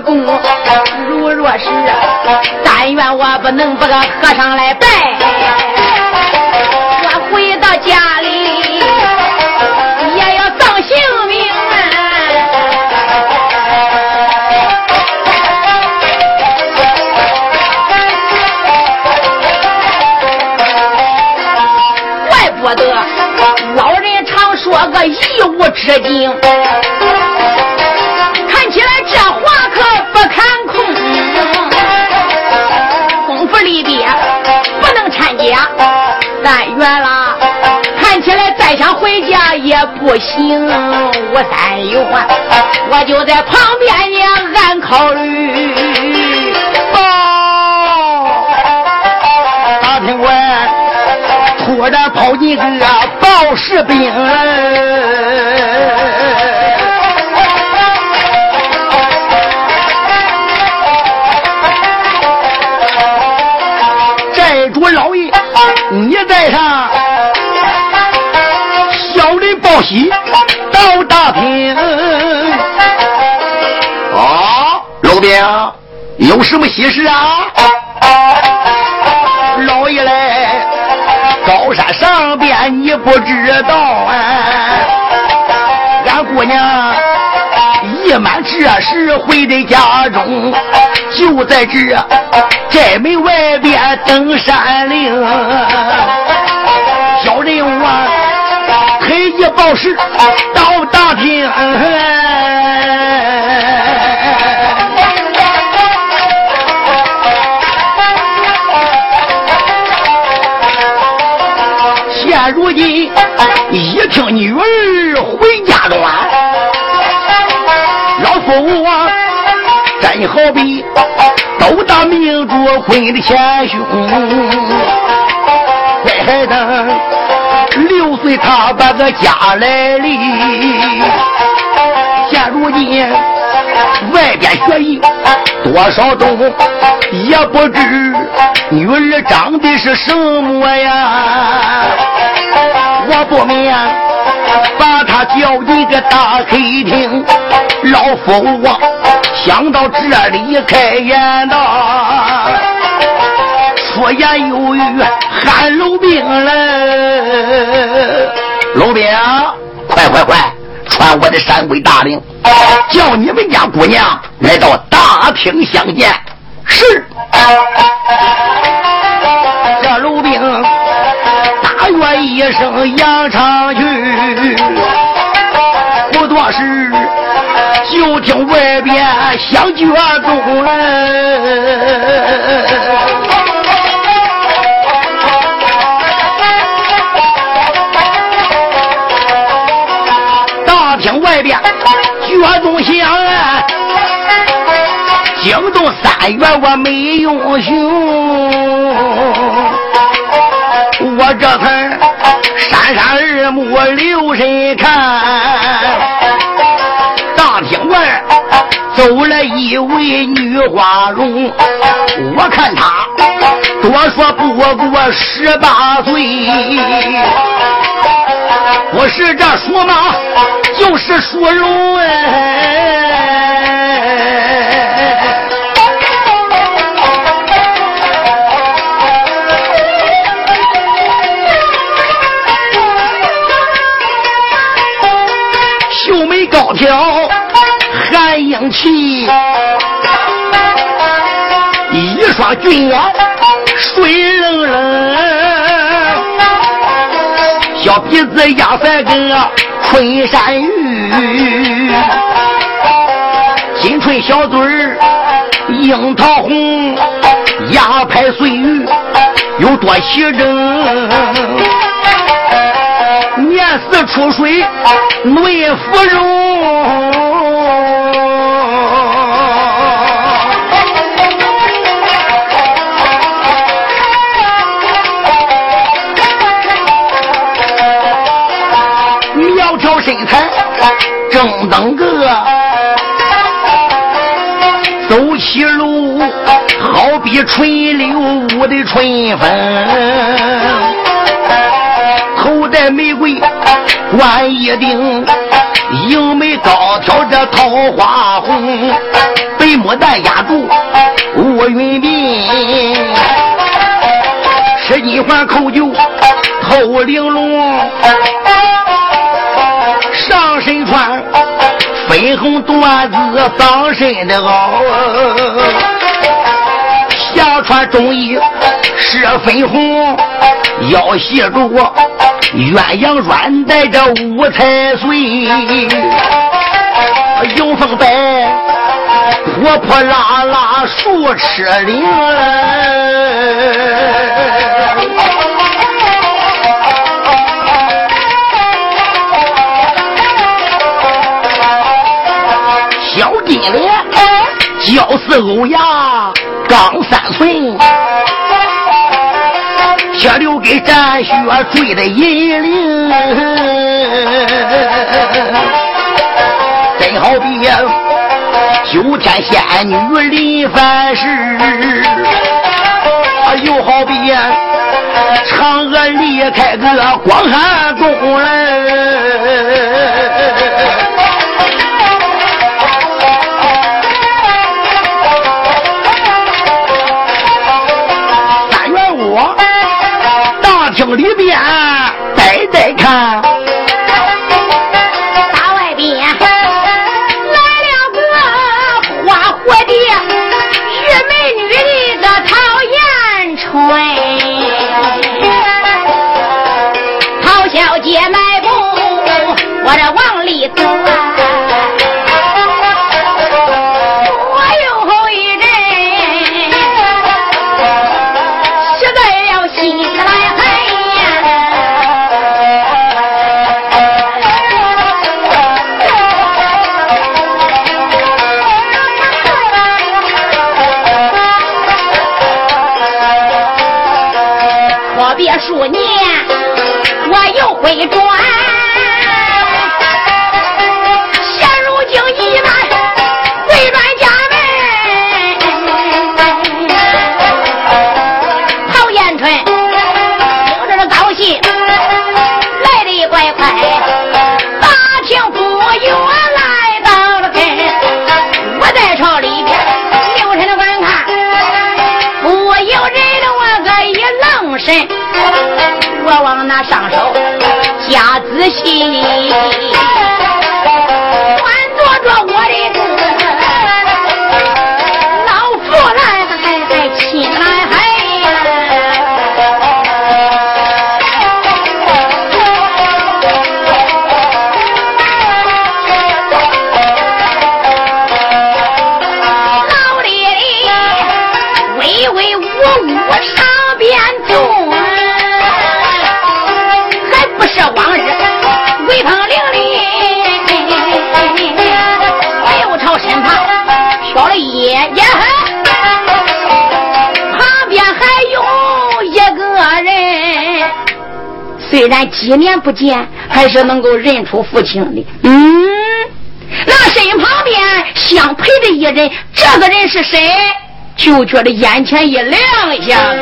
功，如若是但愿我不能把个和尚来拜，我回到家里也要丧性命。啊怪不得老人常说个一无止境。回家也不行。我三元，我就在旁边也暗考虑。哦，大厅官突然跑进个报士兵。人报喜到大厅。哦，老兵有什么喜事啊？老爷来，高山上边你不知道啊？俺姑娘一满这时回的家中，就在这。寨门外边登山岭，小人我黑衣报事到大厅，现如今一听女儿回家转，老夫啊真好比。都当明珠坤的前胸，乖孩子，他把个家来立，现如今外边学艺多少懂，也不知女儿长得是什么呀，我不免把她叫进个大客厅，老夫我。想到这里开言道，说言有语喊老兵了，老兵，快快快，传我的山鬼大令，叫你们家姑娘来到大厅相见。是。这老兵大约一声扬长去，不多时。就听外边响脚钟了，动三月我没用熊，我这才扇扇耳目留神看。大厅外走来一位女花容，我看她多说不过十八岁，不是这属马就是属龙哎。高挑。韩英气，一双俊眼水冷冷，小鼻子压三根昆山玉，金唇小嘴儿樱桃红，牙拍碎玉有多齐整，似出水嫩芙蓉。苗条身材正当个，走起路好比春柳舞的春风，戴玫瑰冠一顶，迎眉高挑这桃花红，白牡丹压住乌云鬓，十金环扣就透玲珑，上身穿粉红缎子藏身的袄，下穿中衣是粉红，腰系住鸳鸯软带着五彩穗，迎风摆，破破拉拉树枝林。小金莲，娇似欧阳刚三寸。却留给战血坠的银铃，真好比九天仙女临凡世，又好比嫦娥离开个广寒宫来。里边要往那上手加仔细。但几年不见，还是能够认出父亲的。嗯，那身旁边相陪的一人，这个人是谁？就觉得眼前一亮一下。子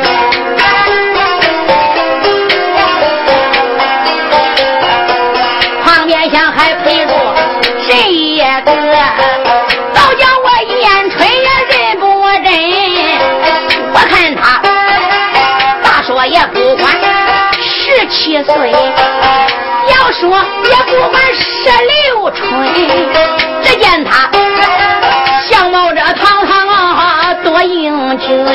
七岁，要说也不满十六春。只见他相貌这堂堂啊多英俊，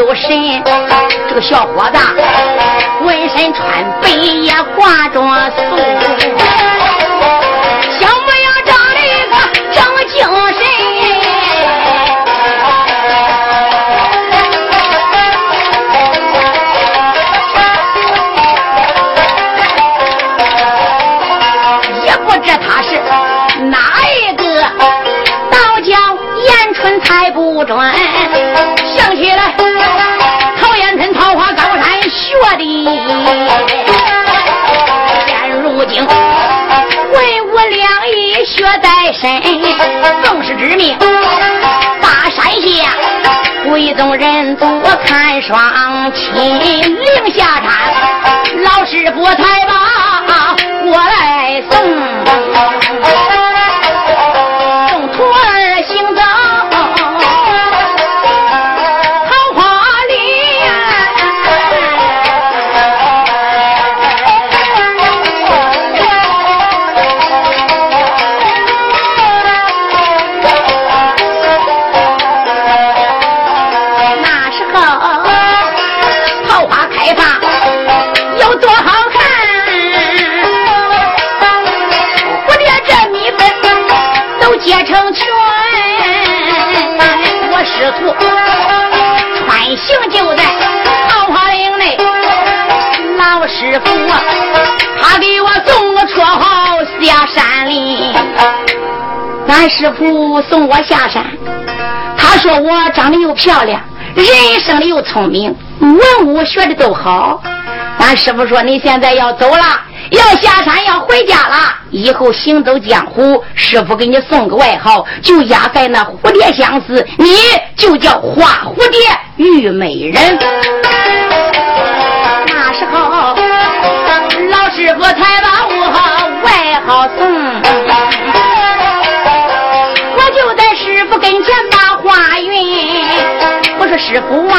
有神，这个小伙子浑身穿白也挂着素，现如今文武两仪学在身，更是知名。大山下贵宗人我看双亲，令下山老师傅才把我来送，送徒儿俺师傅送我下山，他说我长得又漂亮，人生的又聪明，文武学的都好。俺师傅说你现在要走了，要下山要回家了，以后行走江湖，师傅给你送个外号，就压在那蝴蝶相思，你就叫花蝴蝶玉美人。那时候，老师傅才把我外号送。我说师傅啊，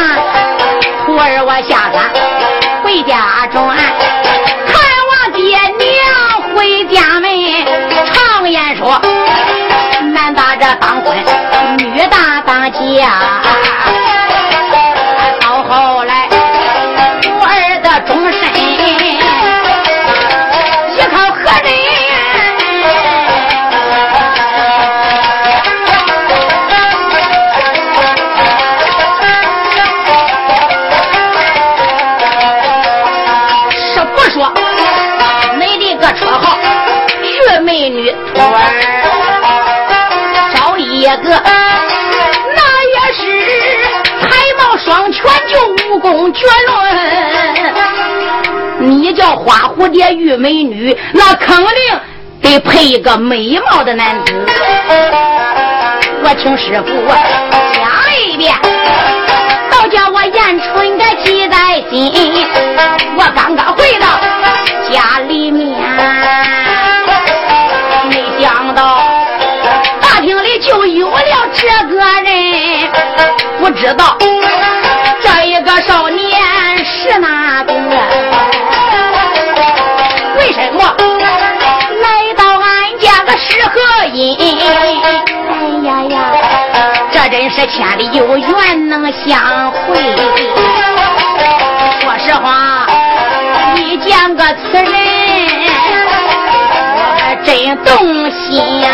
徒儿我下山回家转，看望爹娘回家门。常言说，男大这当婚，女大当嫁。那也是才貌双全，就武功绝伦。你叫花蝴蝶玉美女，那肯定得配一个美貌的男子。我请师傅讲一遍，倒叫我言春的记在心。知道这一个少年是哪个？为什么来到俺家的是何因？哎呀呀，这真是千里有缘能相会。说实话，遇见个此人，我还真动心呀、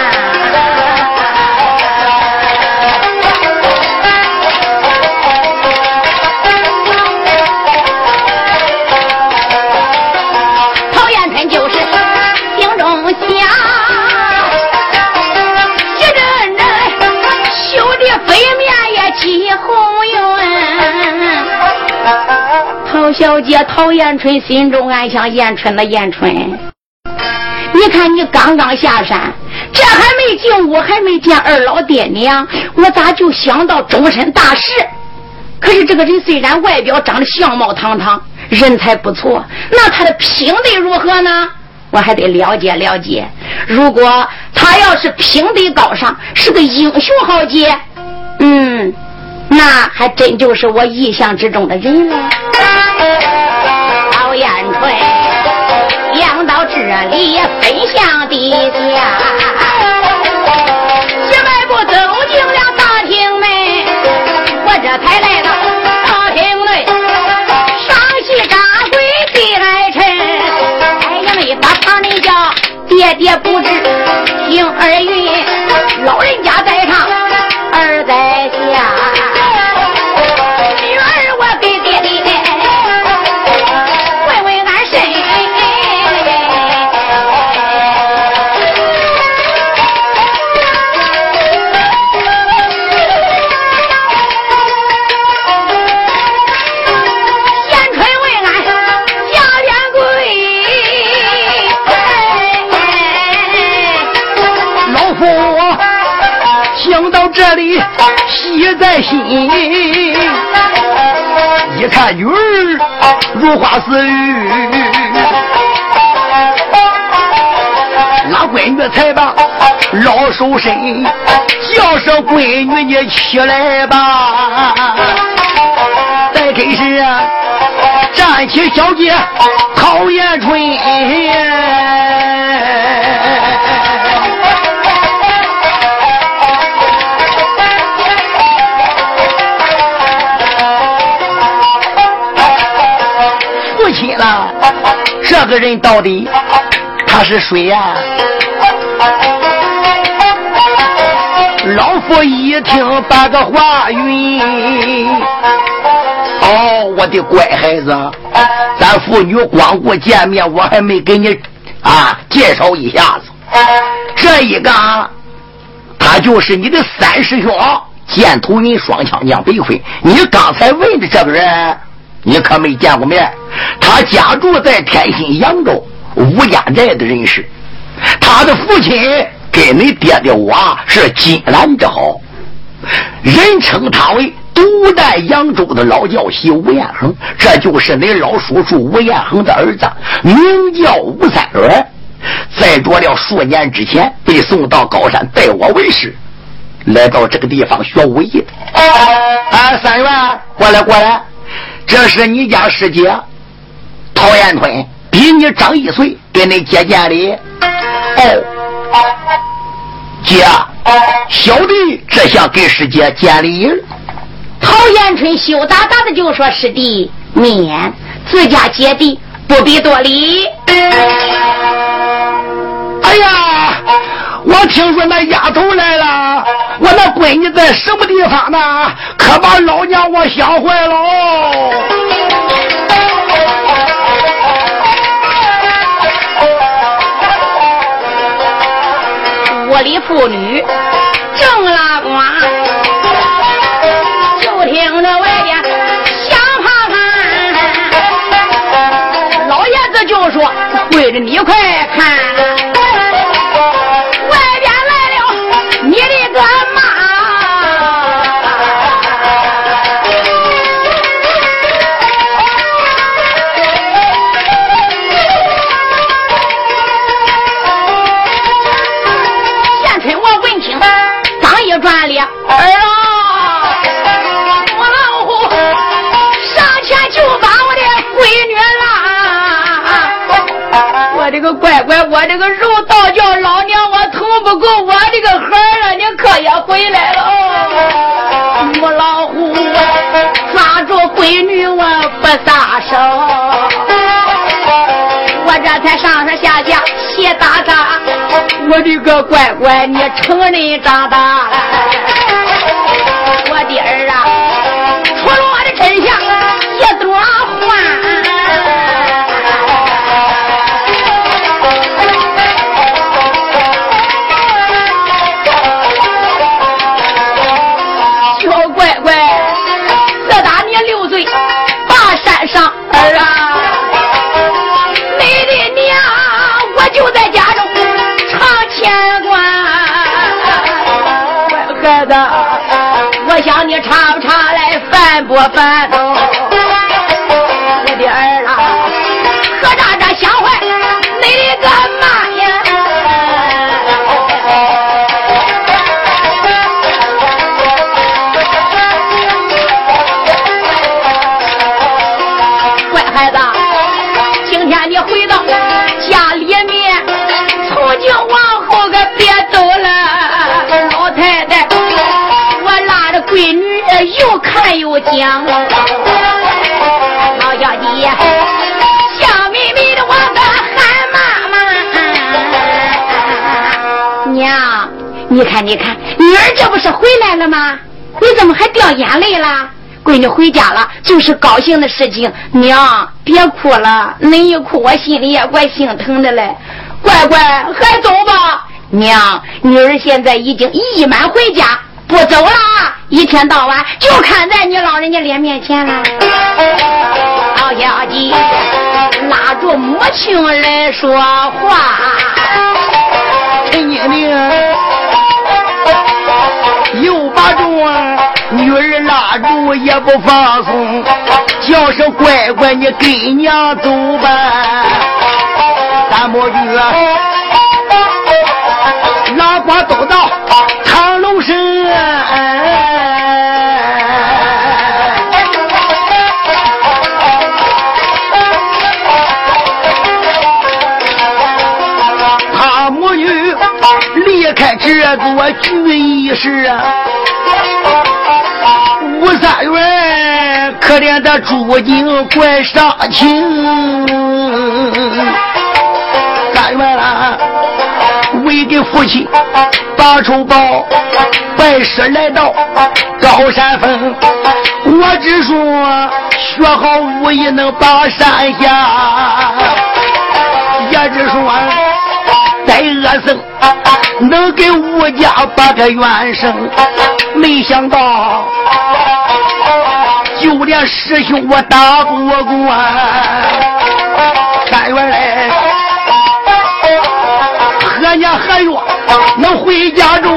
陶小姐，陶彦春心中暗想：彦春的彦春，你看你刚刚下山，这还没进屋，还没见二老爹娘，我咋就想到终身大事？可是这个人虽然外表长得相貌堂堂，人才不错，那他的品德如何呢？我还得了解了解。如果他要是品德高尚，是个英雄豪杰，嗯，那还真就是我意想之中的人了。老燕春养到这里也奔向地下小卖步走进了大厅门我这才来到大厅内上膝扎跪地来沉哎呀没把旁人叫爹爹不知听耳语老人家里喜在心，一看女儿如花似玉，那闺女才把老手伸，叫声闺女你起来吧，再给是站起小姐陶艳春。这个人到底他是谁呀？老夫一听把个话云，哦，我的乖孩子，咱父女光顾见面，我还没给你啊介绍一下子。这一个，他就是你的三师兄，箭头云双枪将北魁。你刚才问的这个人。你可没见过面，他家住在天津扬州吴家寨的人士，他的父亲跟你爹爹我是金兰之好，人称他为独代扬州的老教习吴彦恒，这就是你老叔叔吴彦恒的儿子，名叫吴三元，在着了数年之前被送到高山拜我为师，来到这个地方学武艺。啊，三元，过来过来。这是你家师姐陶艳春，比你长一岁，给你姐见礼。哦，姐，小弟这下给师姐见礼。陶艳春羞答答的就说：“师弟免，自家姐弟不必多礼。”哎呀，我听说那丫头来了，我那闺女在什么地方呢？可把老娘我想坏了。里妇女正拉呱，就听着外边响啪啪，老爷子就说：“闺女，你快看。”乖乖，我这个肉倒叫老娘我疼不够，我这个孩儿啊，你可也回来了。母老虎抓住闺女我不撒手，我这才上上下下谢大大。我的个乖乖，你成人长大了，我的儿啊，除了我的真相想你查不查来烦不烦又看又讲，老小姐笑眯眯的我可喊妈妈。娘，你看你看，女儿这不是回来了吗？你怎么还掉眼泪了？闺女回家了，就是高兴的事情。娘，别哭了，恁一哭我心里也怪心疼的嘞。乖乖，还走吧。娘，女儿现在已经一满回家，不走了。一天到晚就看在你老人家脸面前了。老小姐拉住母亲来说话，陈经理又把这女儿拉住也不放松，叫声乖乖，你跟娘走吧。三伯爵拉瓜都到这座聚义市，吴三元可怜的朱景怪伤情。三元啊，为给父亲把仇报，拜师来到高山峰。我只说学好武艺能把山下，也只说。在恶僧能给吴家把个元生，没想到就连师兄我打不过，三元来何年何月能回家中？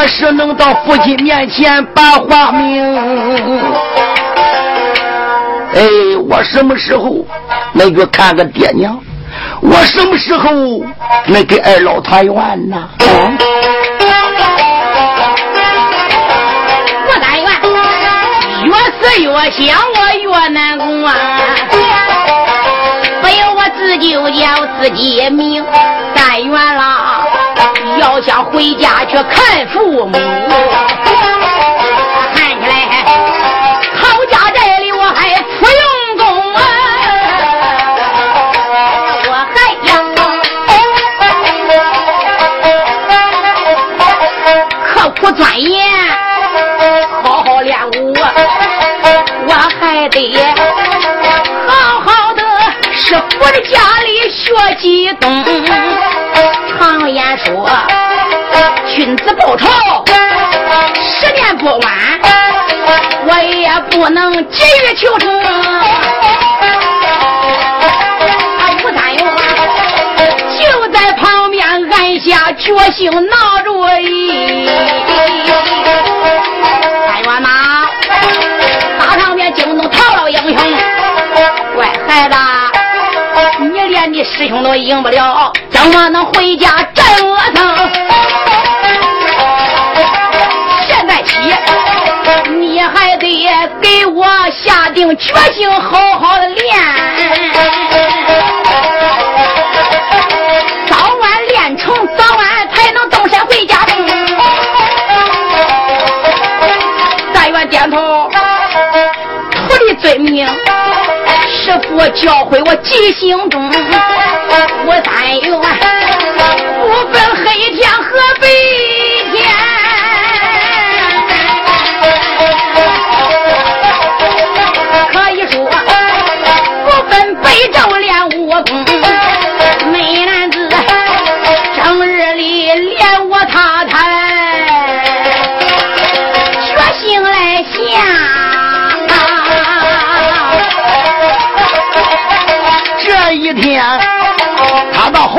何时能到父亲面前把话明？哎，我什么时候能去看个爹娘？我什么时候能给二老团圆呢？嗯我但愿越是越想，我越难过。啊不由我自己就叫自己命，但愿了，要想回家去看父母。看起来讨家寨里我还不用功啊，我还要刻苦钻研，好好练武，我还得好好的是我的家里学习懂。常言说，君子报仇，十年不晚。我也不能急于求成。啊，吴三勇就在旁边按下决心，拿主意。三元呐，大场面惊动唐老英雄，乖孩子，师兄都赢不了，怎么能回家镇恶僧？现在起，你还得给我下定决心，好好的练。早晚练成，早晚才能动身回家。但愿点头，徒弟遵命。师傅教诲我记心中，我但愿不分黑天和白天。可以说不分北正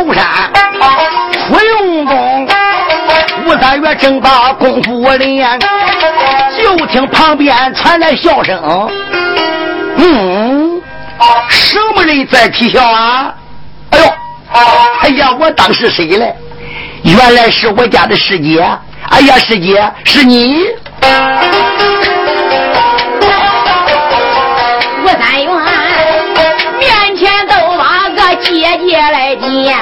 后山不用功，吴三月正把功夫练，就听旁边传来笑声。嗯，什么人在啼笑啊？哎呦，哎呀，我当是谁嘞？原来是我家的师姐。哎呀，师姐，是你？别来见，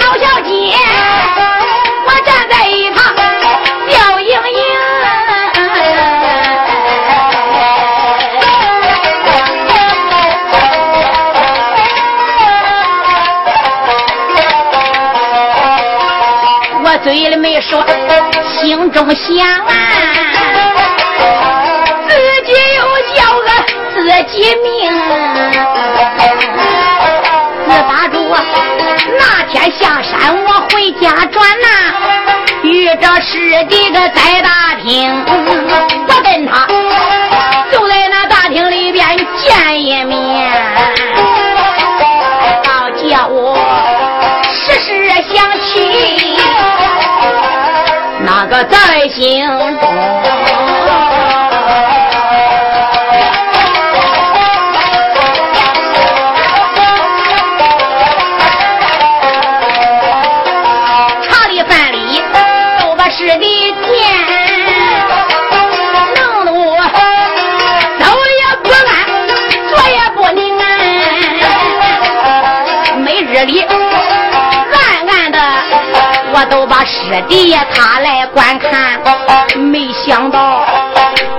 好小姐，我站在一旁笑盈盈。我嘴里没说，心中想啊，自己又叫个自己命。下山，我回家转呐，遇着师弟个在大厅，我跟他就在那大厅里边见一面，倒叫我时时想起。那个在心，都把师弟呀他来观看，没想到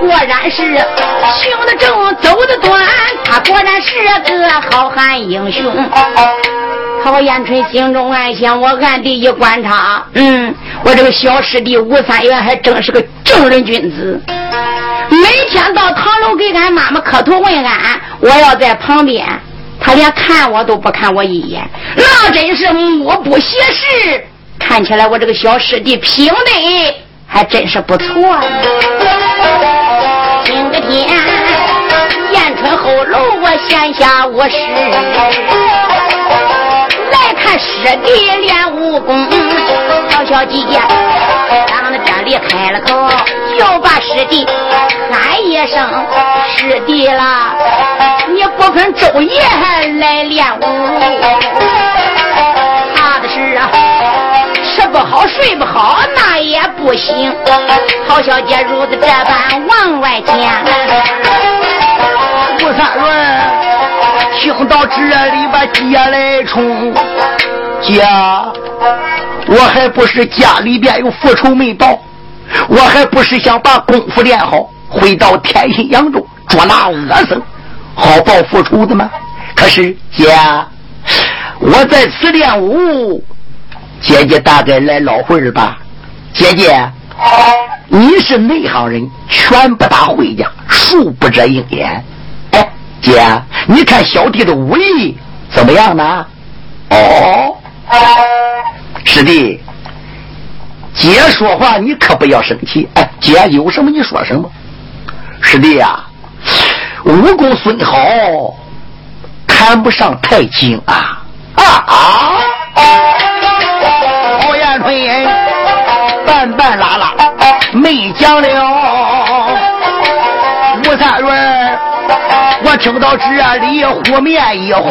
果然是行得正，走得端，他果然是个好汉英雄。陶延春心中暗想：我暗地一观察，嗯，我这个小师弟吴三元还真是个正人君子。每天到堂楼给俺妈妈磕头问安，我要在旁边，他连看我都不看我一眼，那真是目不斜视。看起来我这个小师弟品德还真是不错。今个天燕春后楼我闲暇无事，来看师弟练武功。小小姐当着这里开了口，就把师弟喊一声师弟了，你不肯昼夜来练武。怕的是啊不好睡不好，那也不行。陶小姐如此这般往外讲。吴三轮听到这里，把姐来冲姐，我还不是家里边有复仇没报，我还不是想把功夫练好，回到天心扬州捉拿恶僧，好报复仇的吗？可是姐，我在此练武。姐姐大概来老会儿吧，姐姐，你是内行人，拳不打会家，术不遮鹰眼。哎，姐，你看小弟的武艺怎么样呢？哦，师弟，姐说话你可不要生气。哎，姐有什么你说什么。师弟呀，武功虽好，谈不上太精啊啊啊！半半拉拉没讲了，吴三轮，我听到这里湖面一红，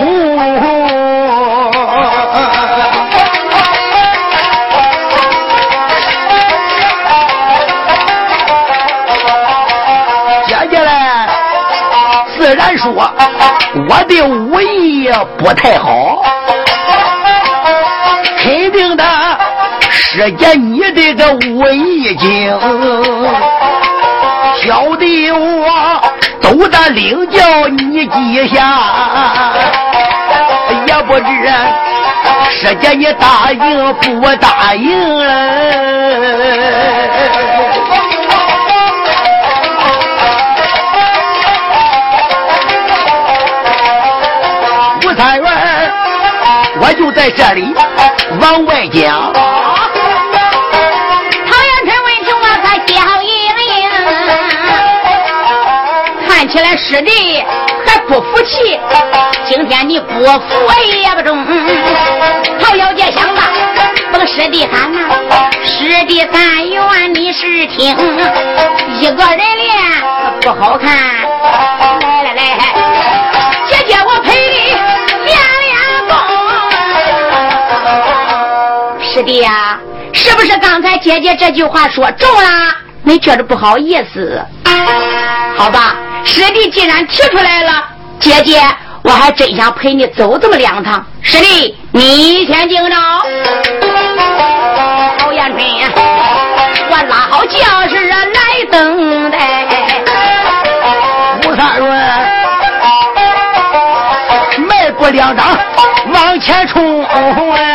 接下来自然说我的武艺不太好。师姐，你的个武艺精，小弟我都得领教你几下，也不知师姐你答应不答应了。吴三元，我就在这里往外讲。师弟还不服气？今天你不服也不中。陶小姐想吧，甭师弟喊呐，师弟三元你是听，一个人练不好看。来来来，姐姐我陪你练练功。师弟呀，是不是刚才姐姐这句话说中了，没觉着不好意思？好吧，师弟既然提出来了，姐姐我还真想陪你走这么两趟。师弟，你先听着。春，我拉好轿势来等待。吴三润迈步两掌往前冲，我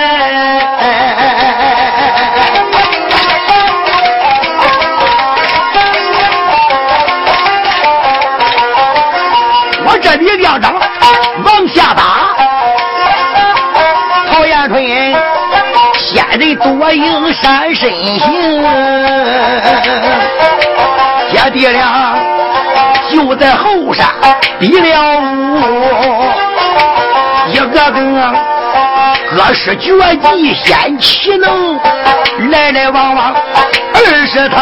多应闪身形，姐弟俩就在后山比了武，一个个各施绝技显奇能，来来往往二十趟。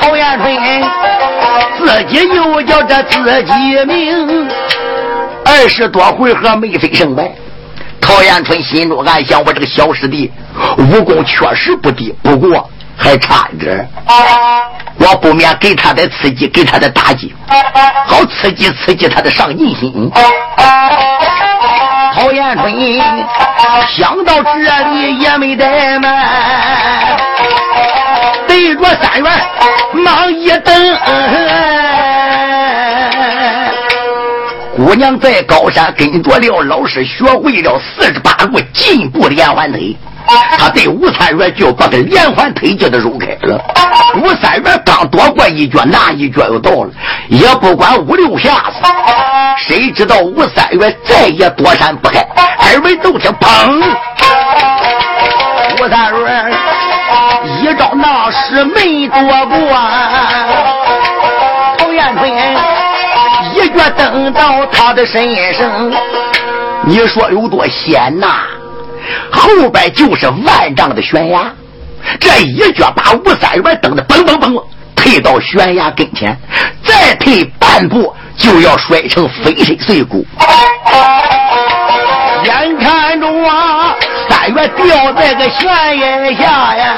陶延春自己又叫这自己名，二十多回合没分胜败。陶延春心中暗想：我这个小师弟武功确实不低，不过还差一点我不免给他的刺激，给他的打击，好刺激刺激他的上进心。陶延春想到这里也没怠慢，对着三元忙一蹬。姑娘在高山跟着了老师，学会了四十八步进步连环腿。他对吴三元就把个连环腿就给揉开了。吴三元刚躲过一脚，那一脚又到了，也不管五六下子。谁知道吴三元再也躲闪不开，二位都听砰！吴三元一招那是没躲过，陶延春一脚蹬到他的身上，你说有多险呐？后边就是万丈的悬崖，这一脚把吴三元蹬得嘣嘣嘣退到悬崖跟前，再退半步就要摔成粉身碎骨。眼看着啊，三元掉在个悬崖下呀，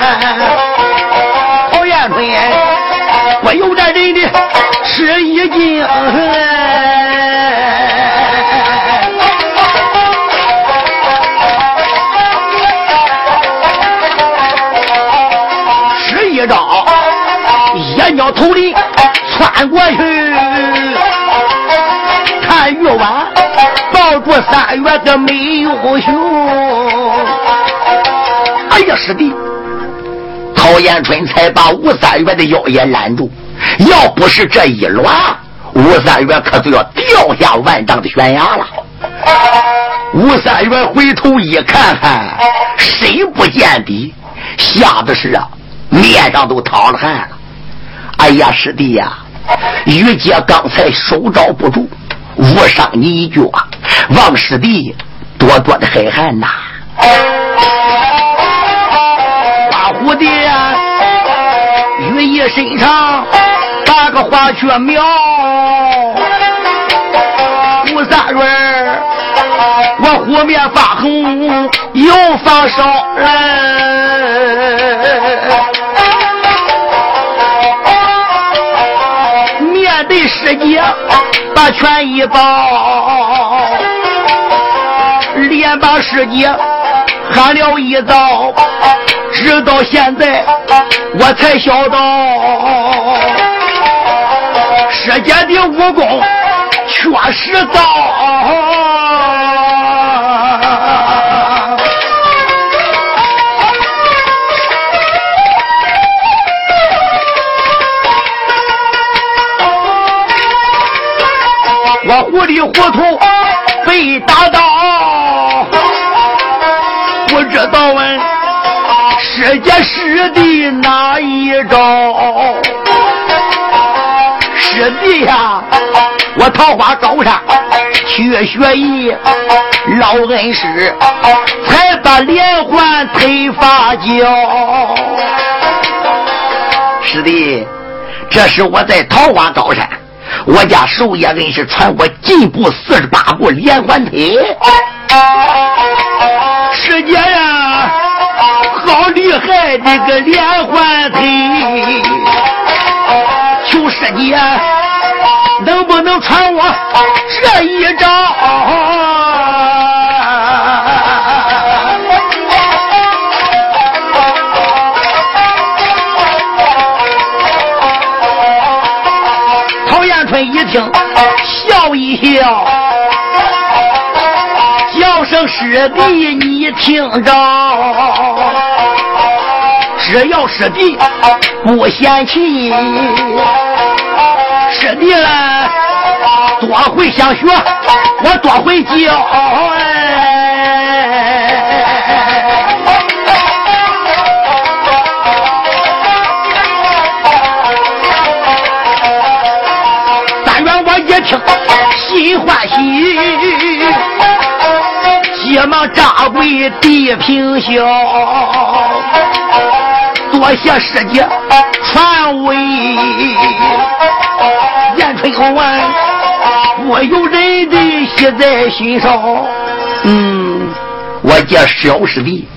陶延春不由得吃一惊。一招，一鸟头里窜过去，看玉婉抱住三月的美英雄。哎呀，师弟，陶延春才把吴三月的腰也拦住，要不是这一乱，吴三元可就要掉下万丈的悬崖了。吴三元回头一看看，谁不见底，吓得是啊！面上都淌了汗了，哎呀，师弟呀，玉姐刚才手招不住，误伤你一脚，望师弟多多的海涵呐。花蝴蝶羽翼身长那个花雀苗，吴三元我湖面发红又发烧。面对师姐把权益报，连把师姐喊了一遭，直到现在我才晓得，师姐的武功确实高。我糊里糊涂被打倒，不知道问师姐师弟哪一招？师弟呀，我桃花高山去学艺，老恩师才把连环腿发教。师弟，这是我在桃花高山。我家寿爷恩师传我进步四十八步连环腿，师姐呀，好厉害的个连环腿，求师姐能不能传我这一招？陶延春一听，笑一笑，叫声师弟，你听着。只要师弟不嫌弃，师弟了多会想学，我多会教。哎。但愿我一听心欢喜，急忙扎跪地平笑。多谢师姐传位，燕春侯完，我有人的写在心上。嗯，我叫小师弟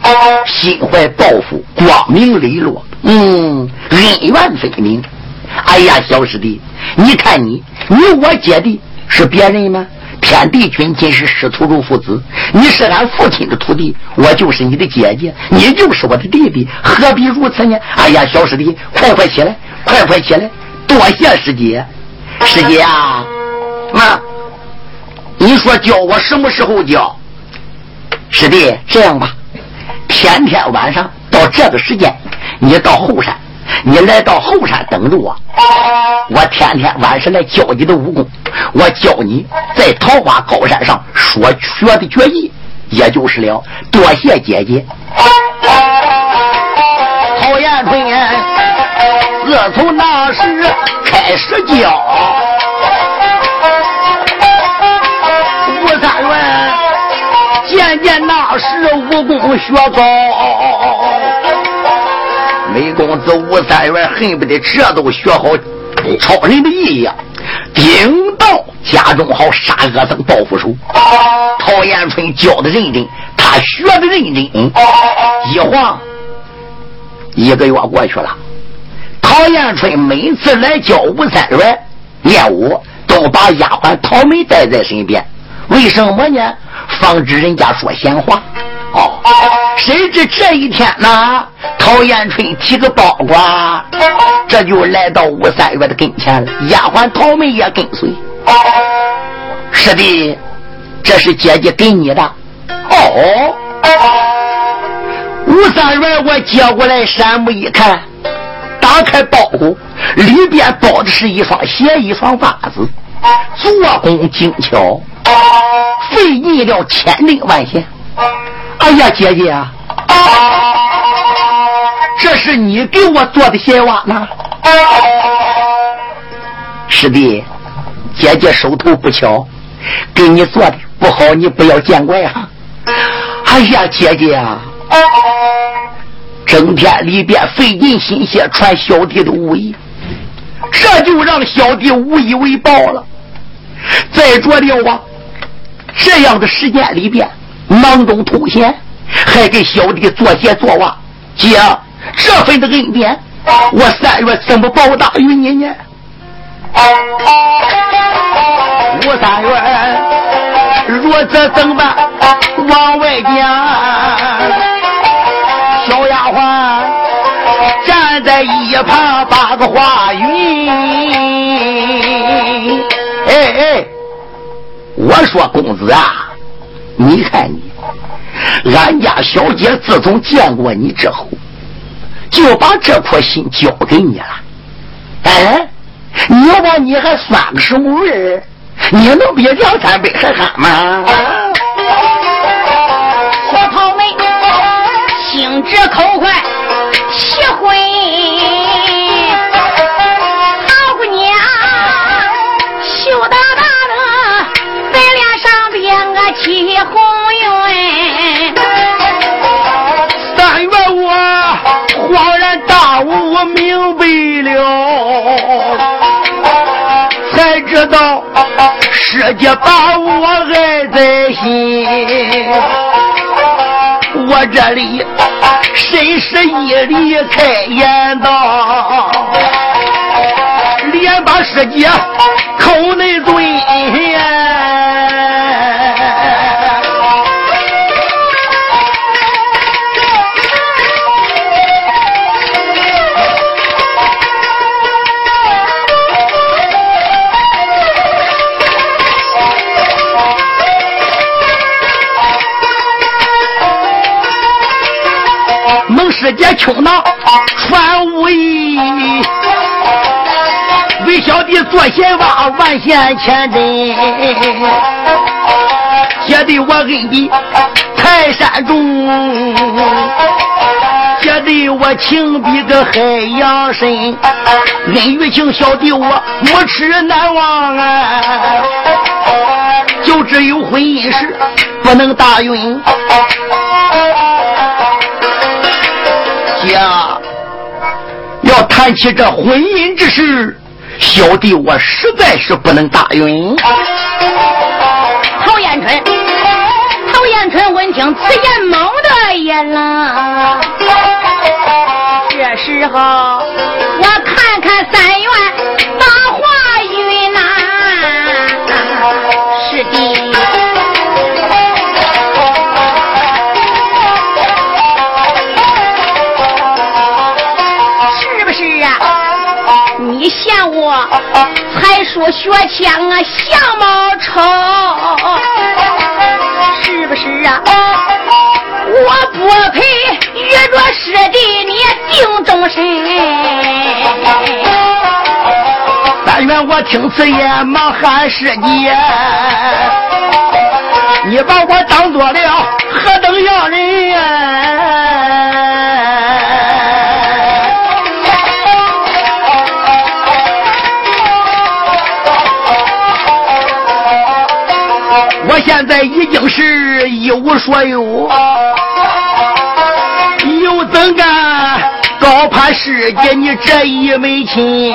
心怀抱负，光明磊落。嗯，恩怨分明。哎呀，小师弟，你看你，你我姐弟是别人吗？天地君今是师徒如父子，你是俺父亲的徒弟，我就是你的姐姐，你就是我的弟弟，何必如此呢？哎呀，小师弟，快快起来，快快起来！多谢师姐，师姐啊，妈，你说教我什么时候教？师弟，这样吧，天天晚上到这个时间，你到后山。你来到后山等着我，我天天晚上来教你的武功。我教你在桃花高山上所学的绝艺，也就是了。多谢姐姐。陶延春，自从那时开始教，吴三元渐渐那时武功学高。美公子吴三元恨不得这都学好超人的一样，顶到家中好杀恶僧报复仇。陶延春教的认真，他学的认真。一晃一个月过去了，陶延春每次来教吴三元练武，都把丫鬟陶梅带在身边。为什么呢？防止人家说闲话。哦，谁知这一天呢？陶延春提个包裹，这就来到吴三月的跟前了。丫鬟陶梅也跟随。师弟，这是姐姐给你的。哦，吴三月我接过来，山目一看，打开包裹，里边包的是一双鞋，一双袜子，做工精巧，费你了千令万险。哎呀，姐姐啊，这是你给我做的鞋袜呢？师弟，姐姐手头不巧，给你做的不好，你不要见怪啊。哎呀，姐姐啊，整天里边费尽心血传小弟的武艺，这就让小弟无以为报了。再着了啊，这样的时间里边。忙中偷闲，还给小弟做鞋做袜，姐，这份的恩典，我三月怎么报答于你呢？吴三月，若这怎办？往外讲，一旁把个话语。哎哎，我说公子啊。你看你，俺家小姐自从见过你之后，就把这颗心交给你了。哎，你说你还算个什么人？你能比梁三北还憨吗？小桃妹，心直口快，喜婚，好姑娘，羞答答的白脸上边个起红晕。三月我，恍然大悟，我明白了，才知道，师姐把我爱在心，我这里。深施一离开眼道，连把师姐口内尊。世界穷囊传武艺，为小弟做贤娃万线千针，姐弟我恩比泰山重，姐弟我情比个海洋深，恩与情小弟我没齿难忘啊，就只有婚姻事不能大运。呀，要谈起这婚姻之事，小弟我实在是不能答应。陶延春，陶延春闻听此言，猛的眼了。这时候，我说学枪啊，相貌丑，是不是啊？我不配遇着师弟你定终身。但愿我听此言，忙喊师姐，你把我当做了何等样人我现在已经是一无所有，又怎敢高攀师姐你这一门亲？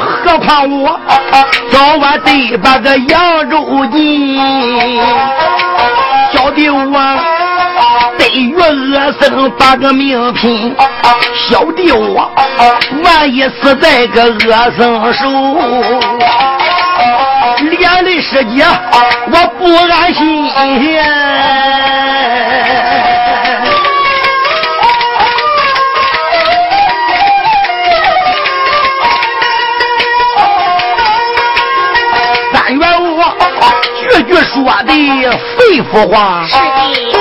何况我早晚得把个扬州进，小弟我得与恶僧把个命拼，小弟我万一死在个恶僧手。连累师姐，我不安心。三元五句句说的肺腑话。是的，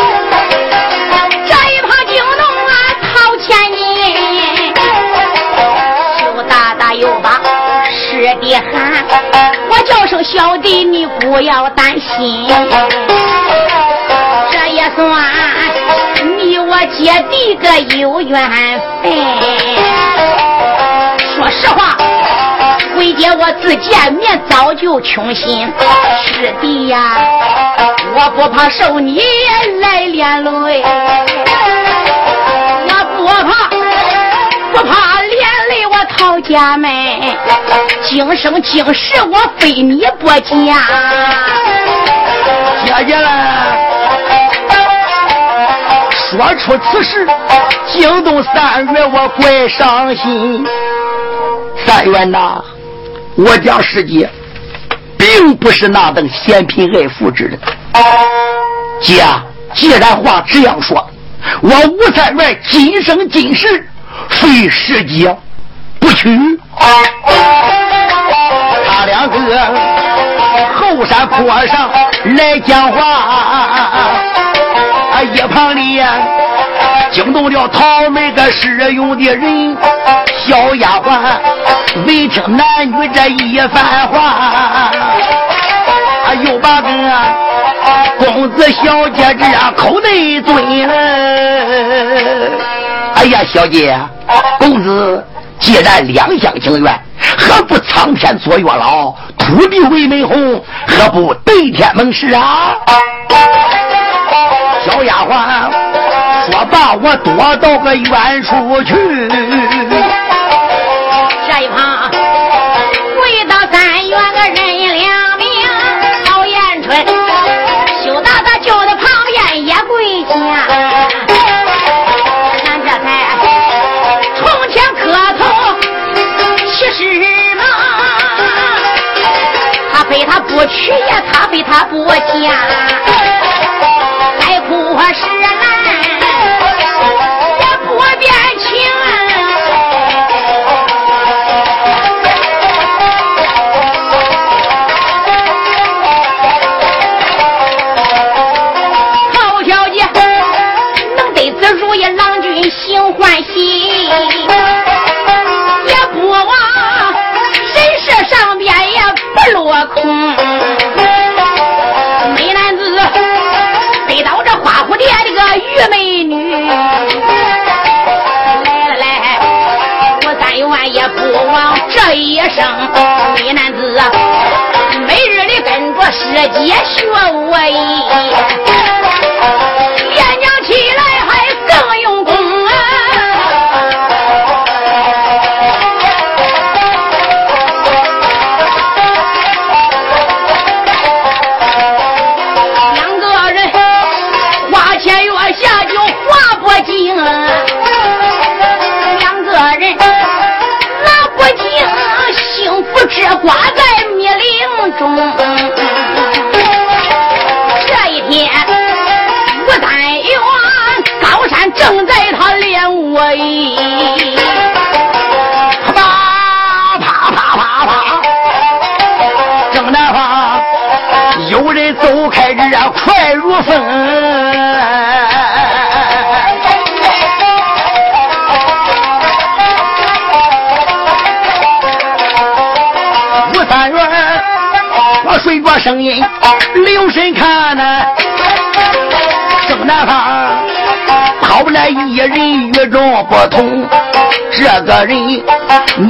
小弟，你不要担心，这也算你我姐弟个有缘分。说实话，为姐我自见面早就穷心，师弟呀，我不怕受你来连累，我不怕，不怕。陶家门，今生今世我非你不嫁。姐姐了，说出此事惊动三月，我怪伤心。三月呐，我家师姐并不是那等嫌贫爱富之人。姐，既然话这样说，我吴三元今生今世非师姐。不去，他两个后山坡上来讲话，啊，一旁里惊动了桃门个使用的人，小丫鬟闻听男女这一番话，啊，又把个公子小姐这口内尊了。哎呀，小姐，公子。既然两厢情愿，何不苍天作月老，土地为媒红？何不对天盟誓啊？小丫鬟说罢，我躲到个远处去。不娶呀，他非他不嫁，再苦是难。这一生。美男子每日里跟着师姐学武艺，如风。吴三元，我随着声音留神看呐，正南方跑来一人与众不同，这个人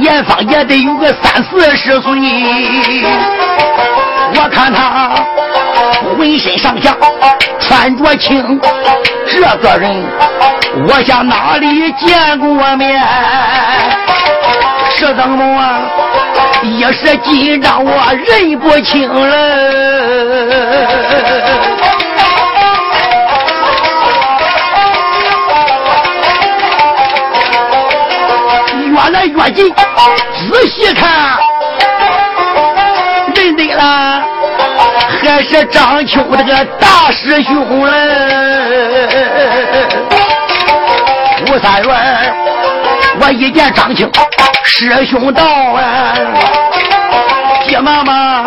年方也得有个三四十岁，我看他浑身上下穿着青，这个人我想哪里见过面？是怎么啊？一时紧张我认不清了。越来越近，仔细看，认得了，这是张秋这个大师兄嘞。吴三元，我一见张青师兄到啊，急忙忙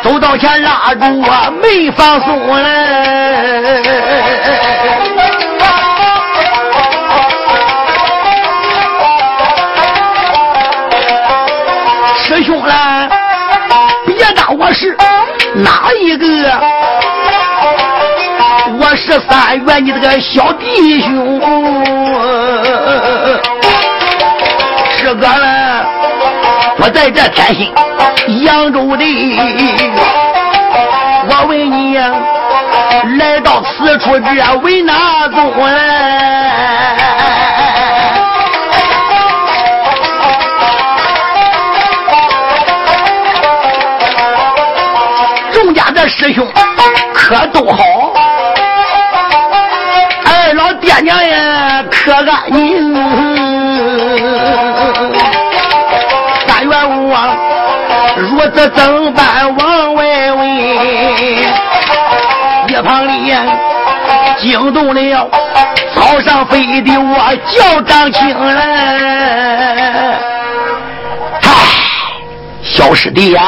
走到前拉住我没放松嘞。师兄嘞，别当我是哪一个，我是三元你这个小弟兄，师哥了，我在这天心扬州的，我问你，来到此处这为哪宗师兄可都好，二老爹娘呀可安宁。三元武王如此怎般？往外问，一旁里呀惊动了草上飞的我叫张青了。唉，小师弟呀、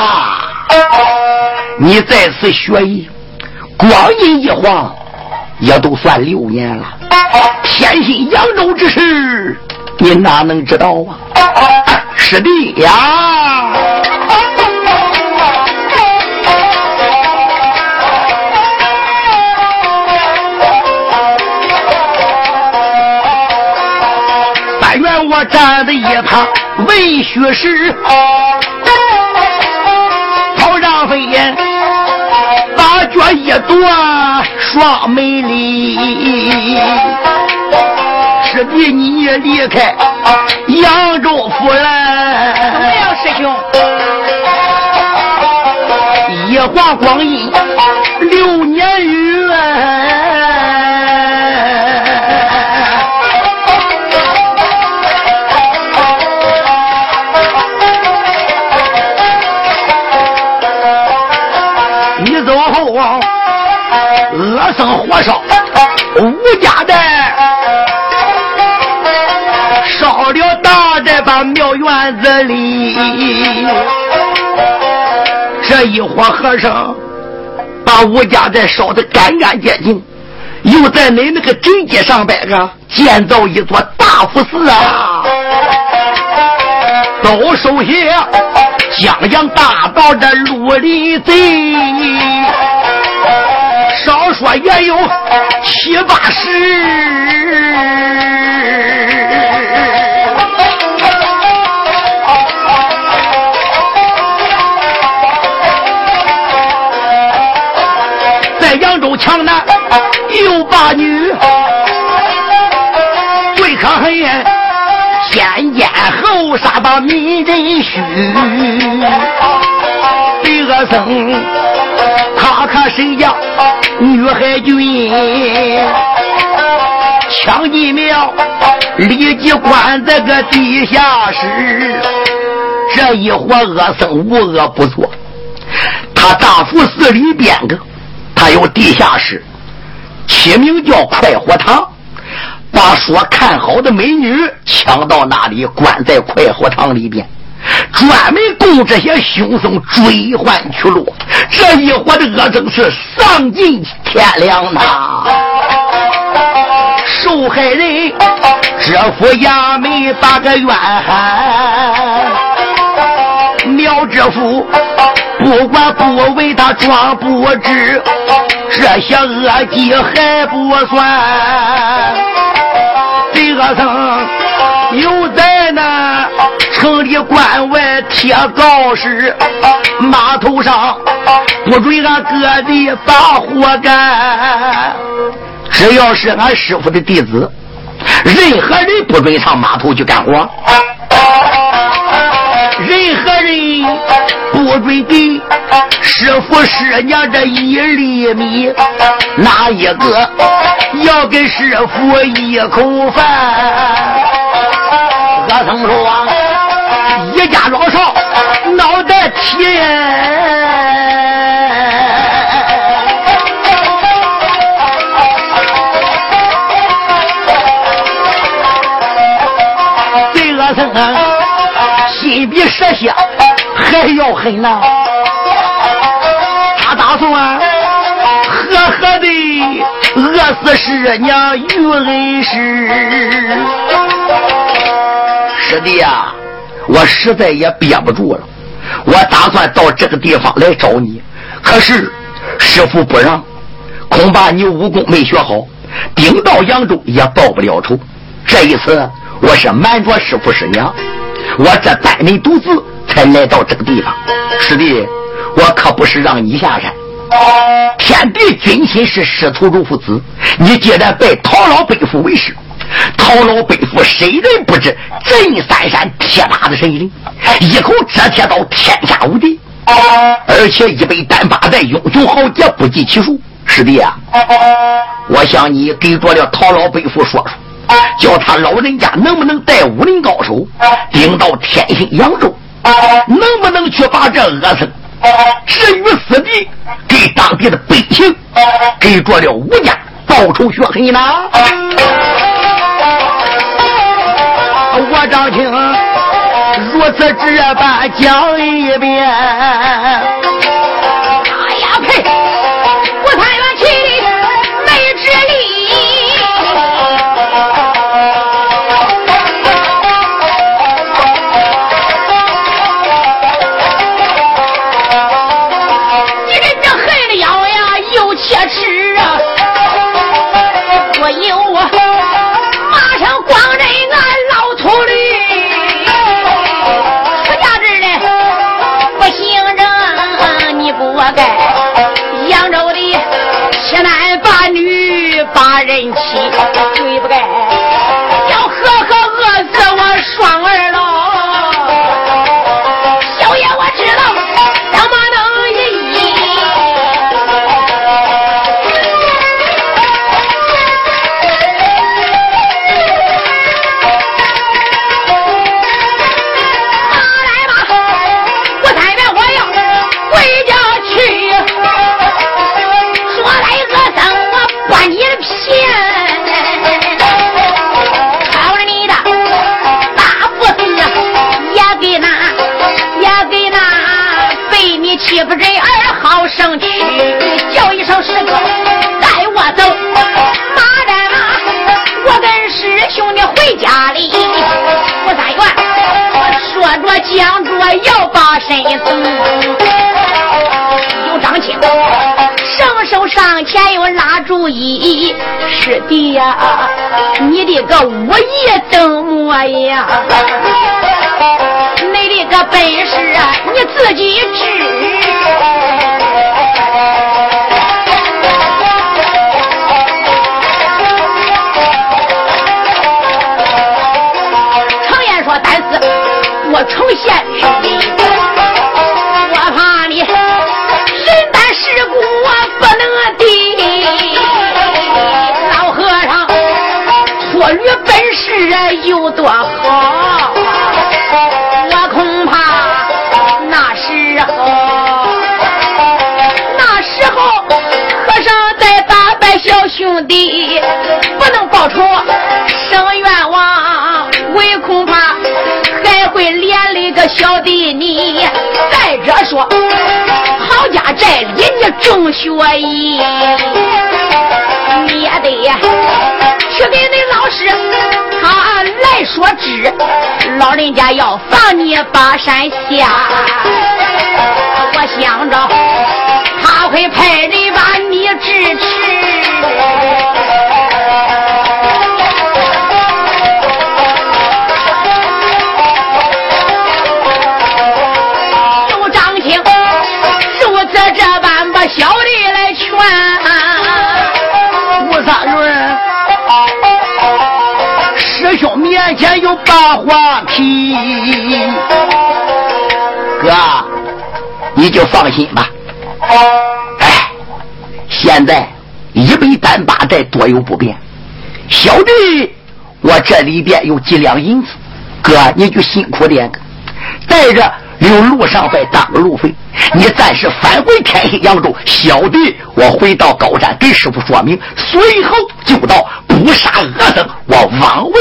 你在此学艺，光阴一晃，也都算六年了。天心扬州之事，你哪能知道啊？师弟呀，但愿我站在一旁为学士。一朵双美丽。师弟你也离开扬州府怎么了，样，师兄？一晃光阴六年火烧吴家寨，烧了大寨把庙院子里，这一伙和尚把吴家寨烧得干干净净，又在你那个镇街上边个建造一座大佛寺啊，都收下江洋大道的路里贼。少说也有七八十，在扬州强男有八女，最可恨先奸后杀把民人虚，李恶僧谁呀？女海军抢进庙，立即关在个地下室。这一伙恶僧无恶不作，他大佛寺里边个，他有地下室，起名叫快活堂，把说看好的美女抢到那里，关在快活堂里边。专门供这些凶僧追还去路，这一伙的恶僧是丧尽天良呐！受害人这副衙门把个冤喊，苗知府不管不为他装不知，这些恶计还不算，这恶僧又在。城里关外贴告示，码头上不准俺各地把活干。只要是俺师傅的弟子，任何人不准上码头去干活。任何人不准给师傅师娘这一粒米，哪一个要给师傅一口饭？我曾说。一家老少脑袋铁，这恶僧心比蛇蝎还要狠呐！他打算狠狠的饿死师娘于恩师，师弟呀！我实在也憋不住了，我打算到这个地方来找你，可是师傅不让，恐怕你武功没学好，顶到扬州也报不了仇。这一次我是瞒着师傅师娘，我这单人独自才来到这个地方。师弟，我可不是让你下山，天地君亲是师徒如父子，你既然拜陶老背父为师。陶老背负谁人不知？镇三山铁打的神灵，一口遮铁刀，天下无敌。而且一杯单八代英雄豪杰不计其数。师弟啊，我想你给着了陶老背负说说，叫他老人家能不能带武林高手顶到天兴扬州？能不能去把这恶僧置于死地，给当地的百姓给着了吴家报仇雪恨呢？我张青如此这般讲一遍。儿好生屈，叫一声师哥带我走。马人啊，我跟师兄弟回家里。吴三元说着讲着要把身送。有张青伸手上前又拉住一，师弟呀，你的个武艺怎么样？你的个本事啊，你自己知。说，但是我成仙，我怕你人单世故，我不能敌。老和尚脱驴本事有多好，我恐怕那时候，那时候和尚在打败小兄弟，不能报仇生冤枉。小弟你。再者说，郝家寨里你种学艺，你也得去给那老师。他来说知，老人家要放你巴山下，我想着他会派人把你支持。前有八花皮，哥，你就放心吧。哎，现在一百单八寨多有不便，小弟我这里边有几两银子，哥你就辛苦点，带着留路上再当个路费。你暂时返回天心扬州，小弟我回到高山给师傅说明，随后就到不杀恶僧，我往回。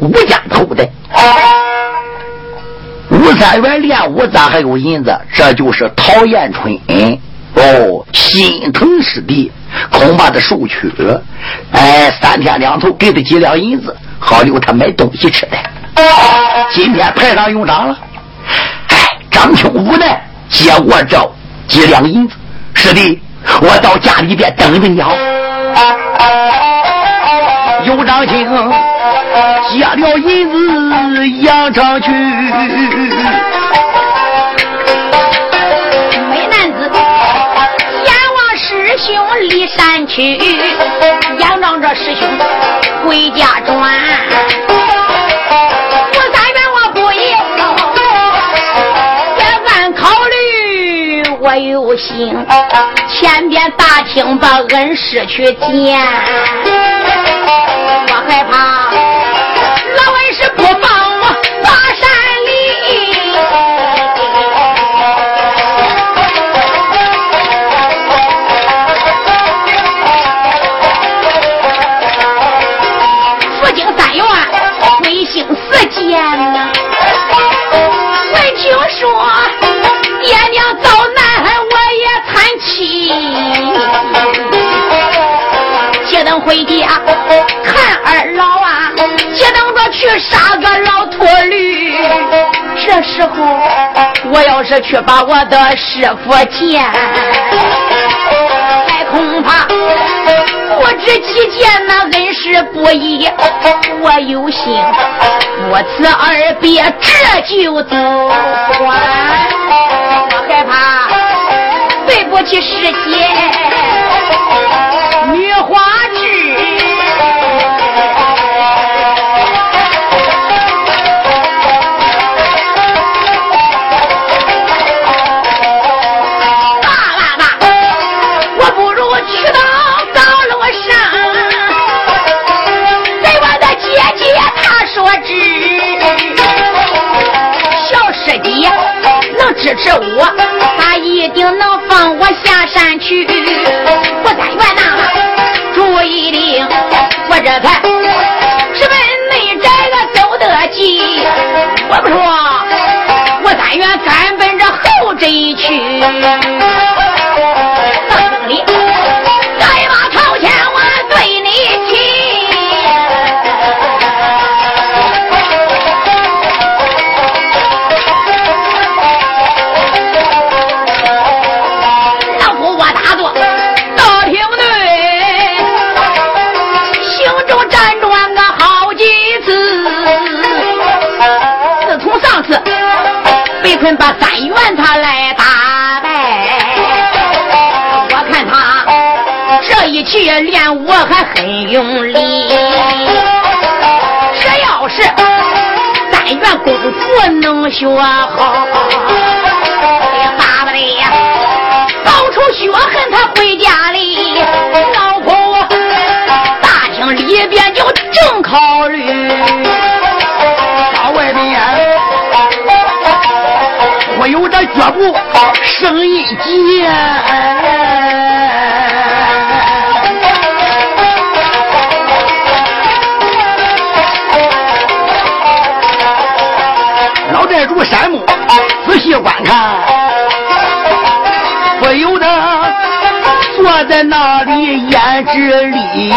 吴家口的吴三元练武咋还有银子？这就是陶彦春哦，心疼师弟，恐怕他受屈。哎，三天两头给他几两银子，好留他买东西吃的。今天派上用场了。哎，张秋无奈接过这几两银子，师弟，我到家里边等着你好。有张青。借了银子扬长去，美男子阎王师兄离山去，仰仗着师兄回家转。我三愿我不要，也暗考虑我有心，前边打听把恩师去见，我害怕。回家看二老啊，接等。去杀个老秃驴，这时候我要是去把我的师傅见，还恐怕不知其见那恩师不义，我有心不辞而别这就走，我害怕对不起师姐女花去。我但愿呐，注意的，我这才直奔内宅个走得急。我不说，我但愿赶奔着后宅去。被困把三元他来打败，我看他这一去练武还很用力。这要是三元功夫能学好，哎呀，巴不得呀，报仇雪恨他回家里，老婆大厅里边就正考虑。到外边，脚步声音急。老寨主山木仔细观看，不由得坐在那里眼直里。